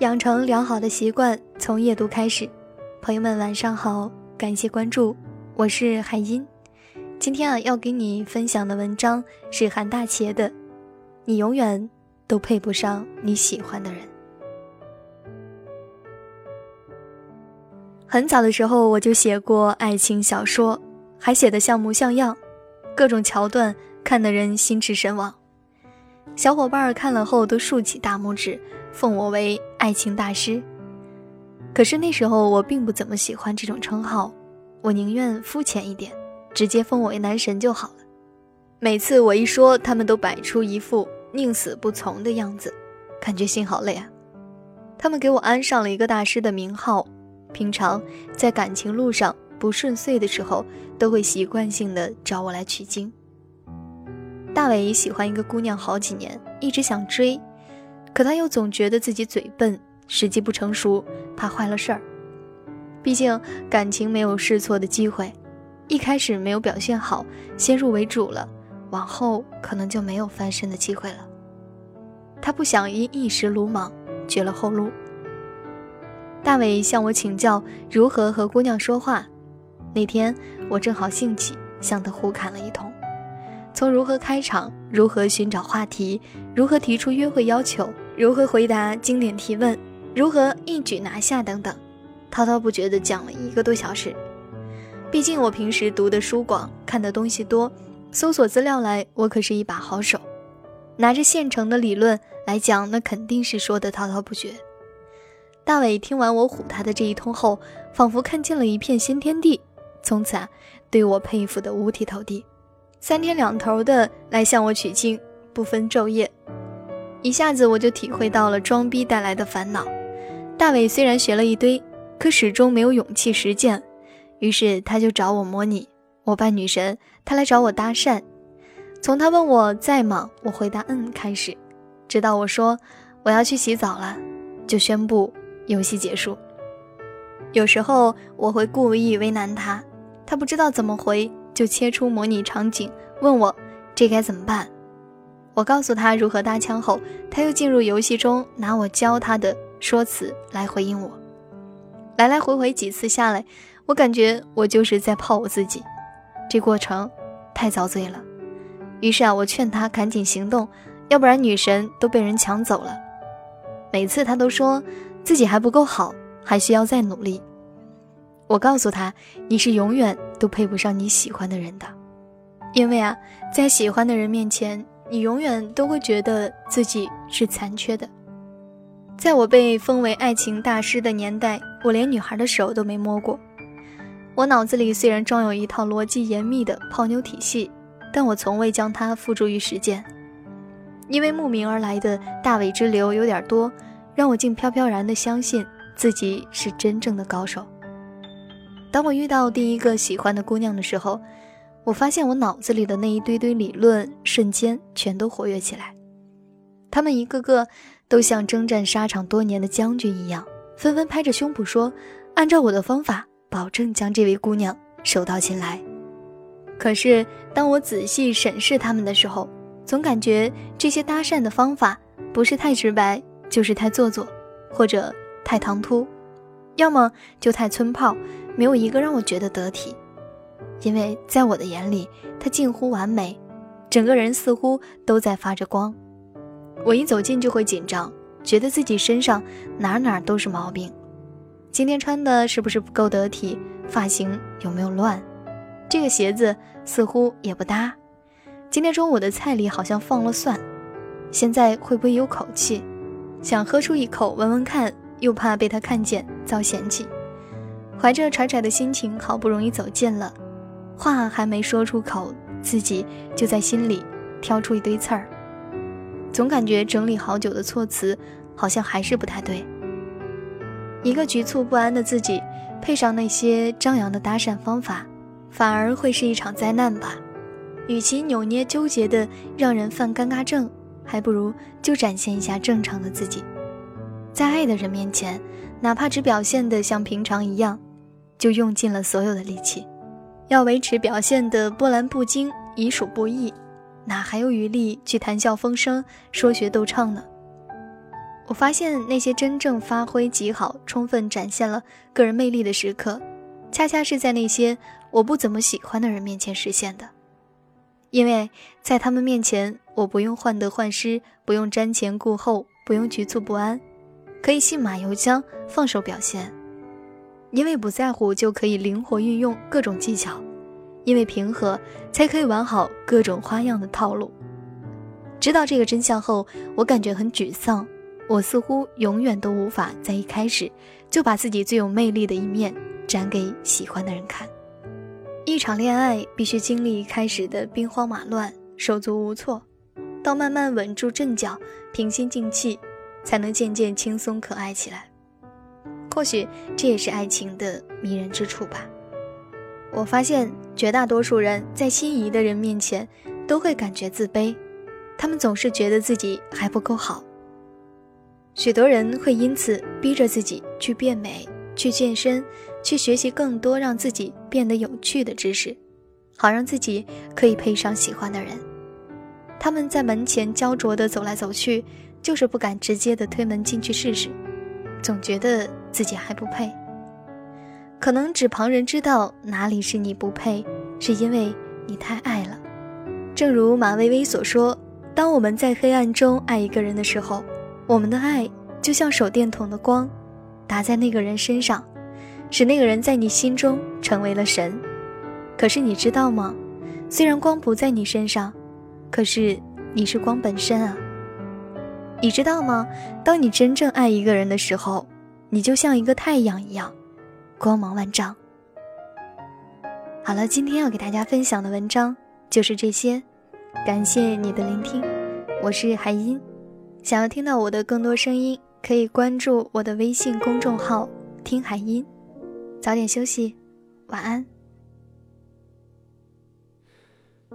养成良好的习惯，从夜读开始。朋友们，晚上好，感谢关注，我是海音。今天啊，要给你分享的文章是韩大茄的《你永远都配不上你喜欢的人》。很早的时候我就写过爱情小说，还写得像模像样，各种桥段看得人心驰神往。小伙伴看了后都竖起大拇指。奉我为爱情大师，可是那时候我并不怎么喜欢这种称号，我宁愿肤浅一点，直接封我为男神就好了。每次我一说，他们都摆出一副宁死不从的样子，感觉心好累啊。他们给我安上了一个大师的名号，平常在感情路上不顺遂的时候，都会习惯性的找我来取经。大伟喜欢一个姑娘好几年，一直想追。可他又总觉得自己嘴笨，时机不成熟，怕坏了事儿。毕竟感情没有试错的机会，一开始没有表现好，先入为主了，往后可能就没有翻身的机会了。他不想因一时鲁莽绝了后路。大伟向我请教如何和姑娘说话，那天我正好兴起，向他胡侃了一通。从如何开场，如何寻找话题，如何提出约会要求，如何回答经典提问，如何一举拿下等等，滔滔不绝地讲了一个多小时。毕竟我平时读的书广，看的东西多，搜索资料来，我可是一把好手。拿着现成的理论来讲，那肯定是说的滔滔不绝。大伟听完我唬他的这一通后，仿佛看见了一片新天地，从此啊，对我佩服的五体投地。三天两头的来向我取经，不分昼夜，一下子我就体会到了装逼带来的烦恼。大伟虽然学了一堆，可始终没有勇气实践，于是他就找我模拟我扮女神，他来找我搭讪。从他问我在吗，我回答嗯开始，直到我说我要去洗澡了，就宣布游戏结束。有时候我会故意为难他，他不知道怎么回。就切出模拟场景，问我这该怎么办？我告诉他如何搭腔后，他又进入游戏中，拿我教他的说辞来回应我。来来回回几次下来，我感觉我就是在泡我自己，这过程太遭罪了。于是啊，我劝他赶紧行动，要不然女神都被人抢走了。每次他都说自己还不够好，还需要再努力。我告诉他，你是永远都配不上你喜欢的人的，因为啊，在喜欢的人面前，你永远都会觉得自己是残缺的。在我被封为爱情大师的年代，我连女孩的手都没摸过。我脑子里虽然装有一套逻辑严密的泡妞体系，但我从未将它付诸于实践。因为慕名而来的大伟之流有点多，让我竟飘飘然地相信自己是真正的高手。当我遇到第一个喜欢的姑娘的时候，我发现我脑子里的那一堆堆理论瞬间全都活跃起来。他们一个个都像征战沙场多年的将军一样，纷纷拍着胸脯说：“按照我的方法，保证将这位姑娘手到擒来。”可是当我仔细审视他们的时候，总感觉这些搭讪的方法不是太直白，就是太做作，或者太唐突，要么就太村炮。没有一个让我觉得得体，因为在我的眼里，他近乎完美，整个人似乎都在发着光。我一走近就会紧张，觉得自己身上哪哪都是毛病。今天穿的是不是不够得体？发型有没有乱？这个鞋子似乎也不搭。今天中午的菜里好像放了蒜，现在会不会有口气？想喝出一口闻闻看，又怕被他看见遭嫌弃。怀着揣揣的心情，好不容易走近了，话还没说出口，自己就在心里挑出一堆刺儿。总感觉整理好久的措辞，好像还是不太对。一个局促不安的自己，配上那些张扬的搭讪方法，反而会是一场灾难吧。与其扭捏纠结的让人犯尴尬症，还不如就展现一下正常的自己，在爱的人面前，哪怕只表现的像平常一样。就用尽了所有的力气，要维持表现的波澜不惊，已属不易，哪还有余力去谈笑风生、说学逗唱呢？我发现那些真正发挥极好、充分展现了个人魅力的时刻，恰恰是在那些我不怎么喜欢的人面前实现的。因为在他们面前，我不用患得患失，不用瞻前顾后，不用局促不安，可以信马由缰，放手表现。因为不在乎，就可以灵活运用各种技巧；因为平和，才可以玩好各种花样的套路。知道这个真相后，我感觉很沮丧。我似乎永远都无法在一开始就把自己最有魅力的一面展给喜欢的人看。一场恋爱必须经历一开始的兵荒马乱、手足无措，到慢慢稳住阵脚、平心静气，才能渐渐轻松可爱起来。或许这也是爱情的迷人之处吧。我发现绝大多数人在心仪的人面前都会感觉自卑，他们总是觉得自己还不够好。许多人会因此逼着自己去变美、去健身、去学习更多让自己变得有趣的知识，好让自己可以配上喜欢的人。他们在门前焦灼地走来走去，就是不敢直接的推门进去试试，总觉得自己还不配。可能只旁人知道哪里是你不配，是因为你太爱了。正如马薇薇所说：“当我们在黑暗中爱一个人的时候。”我们的爱就像手电筒的光，打在那个人身上，使那个人在你心中成为了神。可是你知道吗？虽然光不在你身上，可是你是光本身啊。你知道吗？当你真正爱一个人的时候，你就像一个太阳一样，光芒万丈。好了，今天要给大家分享的文章就是这些，感谢你的聆听，我是海音。想要听到我的更多声音，可以关注我的微信公众号“听海音”。早点休息，晚安。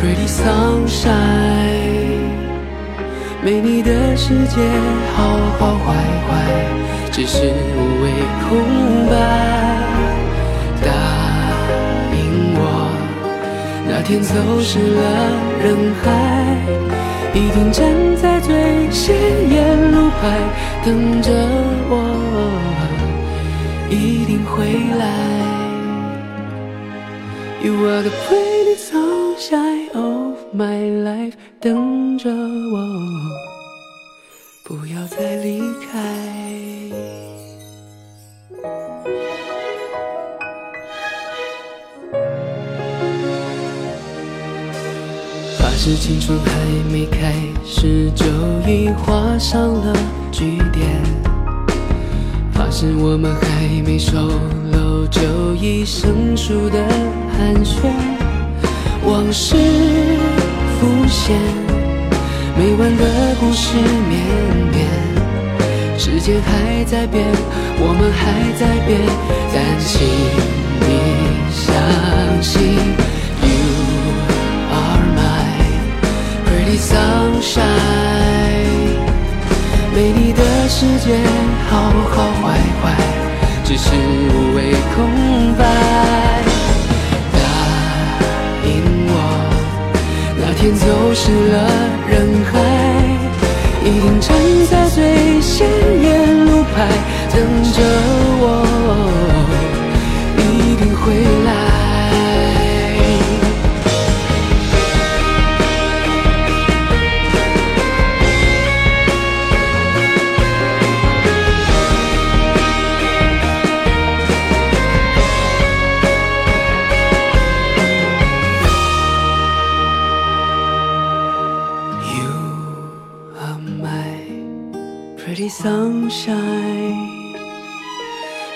Pretty sunshine，没你的世界好好坏坏只是无谓空白。答应我那天走失了人海，一定站在最显眼路牌等着我，一定会来。You are the pretty sunshine of my life，等着我，不要再离开。是青春还没开始，就已画上了句点；发誓我们还没熟，就已生疏的寒暄。往事浮现，没完的故事绵绵。时间还在变，我们还在变，但请你相信，You are my pretty。sunshine，没你的世界好好坏坏，只是空白。答应我，那天走失了人海，一定站在最显眼路牌等 pretty sunshine，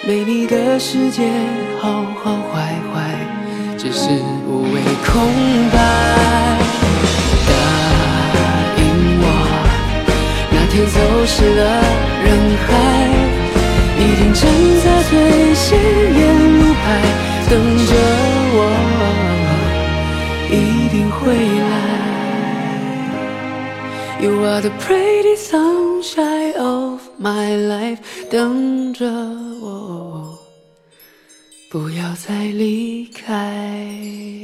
没你的世界好好坏坏，只是无谓空白。答应我，那天走失了人海，一定站在最显 You are the pretty sunshine of my life，等着我，不要再离开。